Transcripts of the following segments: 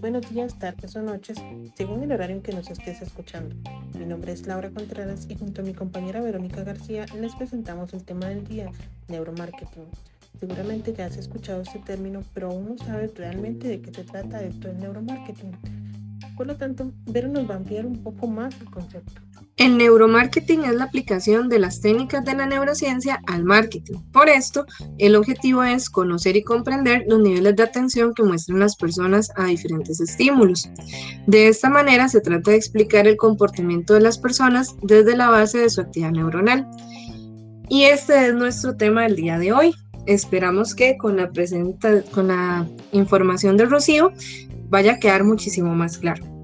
buenos días, tardes o noches, según el horario en que nos estés escuchando. Mi nombre es Laura Contreras y junto a mi compañera Verónica García les presentamos el tema del día, neuromarketing. Seguramente ya has escuchado este término, pero aún no sabes realmente de qué se trata esto del neuromarketing. Por lo tanto, Vero nos va a ampliar un poco más el concepto. El neuromarketing es la aplicación de las técnicas de la neurociencia al marketing. Por esto, el objetivo es conocer y comprender los niveles de atención que muestran las personas a diferentes estímulos. De esta manera, se trata de explicar el comportamiento de las personas desde la base de su actividad neuronal. Y este es nuestro tema del día de hoy. Esperamos que con la, con la información de Rocío vaya a quedar muchísimo más claro.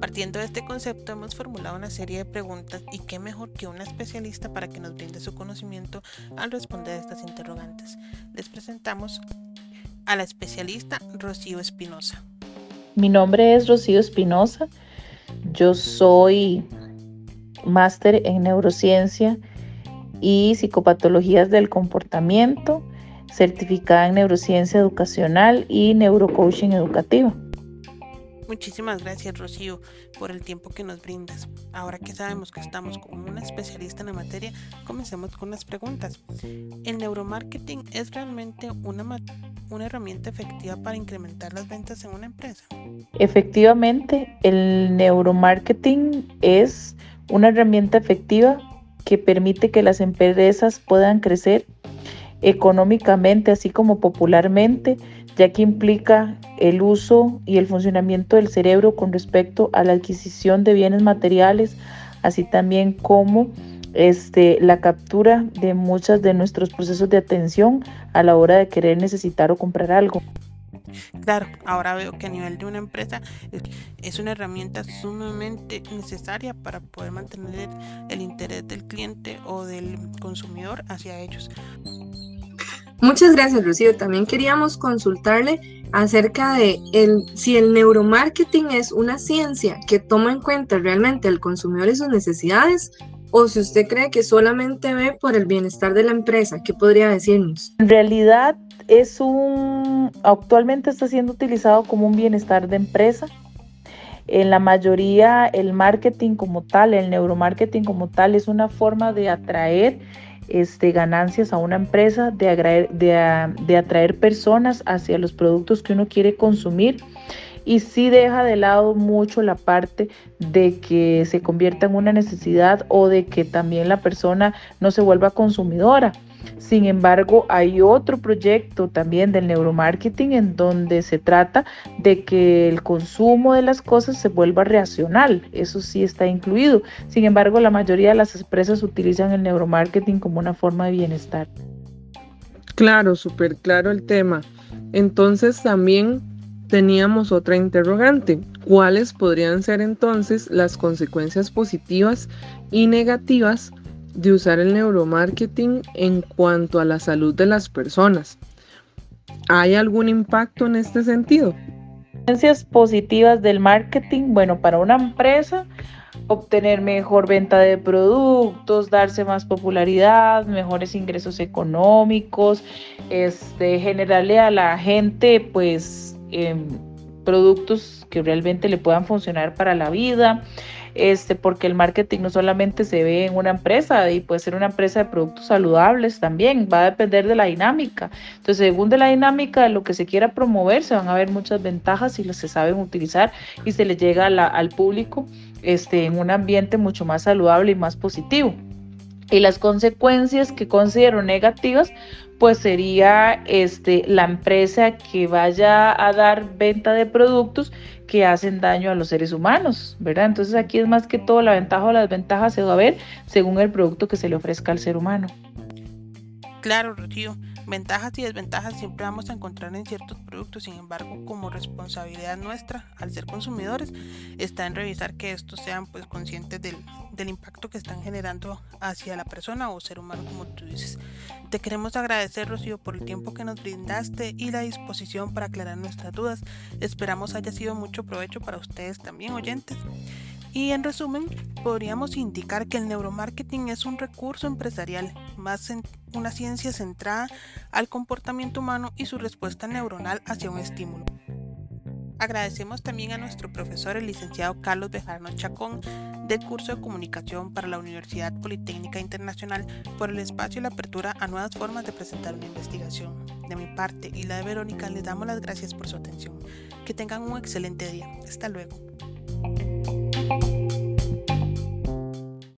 Partiendo de este concepto hemos formulado una serie de preguntas y qué mejor que una especialista para que nos brinde su conocimiento al responder a estas interrogantes. Les presentamos a la especialista Rocío Espinosa. Mi nombre es Rocío Espinosa. Yo soy máster en neurociencia y psicopatologías del comportamiento, certificada en neurociencia educacional y neurocoaching educativa. Muchísimas gracias Rocío por el tiempo que nos brindas. Ahora que sabemos que estamos con una especialista en la materia, comencemos con las preguntas. ¿El neuromarketing es realmente una, una herramienta efectiva para incrementar las ventas en una empresa? Efectivamente, el neuromarketing es una herramienta efectiva que permite que las empresas puedan crecer económicamente, así como popularmente, ya que implica el uso y el funcionamiento del cerebro con respecto a la adquisición de bienes materiales, así también como este, la captura de muchos de nuestros procesos de atención a la hora de querer necesitar o comprar algo. Claro, ahora veo que a nivel de una empresa es una herramienta sumamente necesaria para poder mantener el interés del cliente o del consumidor hacia ellos. Muchas gracias, Rocío. También queríamos consultarle acerca de si el neuromarketing es una ciencia que toma en cuenta realmente al consumidor y sus necesidades o si usted cree que solamente ve por el bienestar de la empresa. ¿Qué podría decirnos? En realidad es un, actualmente está siendo utilizado como un bienestar de empresa. En la mayoría el marketing como tal, el neuromarketing como tal es una forma de atraer este, ganancias a una empresa, de, atraer personas hacia los productos que uno quiere consumir y sí deja de lado mucho la parte de que se convierta en una necesidad o de que también la persona no se vuelva consumidora. Sin embargo, hay otro proyecto también del neuromarketing en donde se trata de que el consumo de las cosas se vuelva racional. Eso sí está incluido. Sin embargo, la mayoría de las empresas utilizan el neuromarketing como una forma de bienestar. Claro, súper claro el tema. Entonces también teníamos otra interrogante. ¿Cuáles podrían ser entonces las consecuencias positivas y negativas de usar el neuromarketing en cuanto a la salud de las personas. ¿Hay algún impacto en este sentido? Positivas del marketing, bueno, para una empresa, obtener mejor venta de productos, darse más popularidad, mejores ingresos económicos, este, generarle a la gente, pues, em, productos que realmente le puedan funcionar para la vida, este, porque el marketing no solamente se ve en una empresa y puede ser una empresa de productos saludables también, va a depender de la dinámica. Entonces, según de la dinámica de lo que se quiera promover, se van a ver muchas ventajas si se saben utilizar y se les llega al público este, en un ambiente mucho más saludable y más positivo. Y las consecuencias que considero negativas, pues sería este, la empresa que vaya a dar venta de productos que hacen daño a los seres humanos, ¿verdad? Entonces aquí es más que todo la ventaja o la desventaja se va a ver según el producto que se le ofrezca al ser humano. Claro, Rocío. Ventajas y desventajas siempre vamos a encontrar en ciertos productos, sin embargo, como responsabilidad nuestra al ser consumidores, está en revisar que estos sean pues conscientes del, del impacto que están generando hacia la persona o ser humano, como tú dices. Te queremos agradecer, Rocío, por el tiempo que nos brindaste y la disposición para aclarar nuestras dudas. Esperamos haya sido mucho provecho para ustedes también, oyentes. Y en resumen, podríamos indicar que el neuromarketing es un recurso empresarial, más una ciencia centrada al comportamiento humano y su respuesta neuronal hacia un estímulo. Agradecemos también a nuestro profesor, el licenciado Carlos Bejarno Chacón, del curso de comunicación para la Universidad Politécnica Internacional, por el espacio y la apertura a nuevas formas de presentar una investigación. De mi parte y la de Verónica, les damos las gracias por su atención. Que tengan un excelente día. Hasta luego.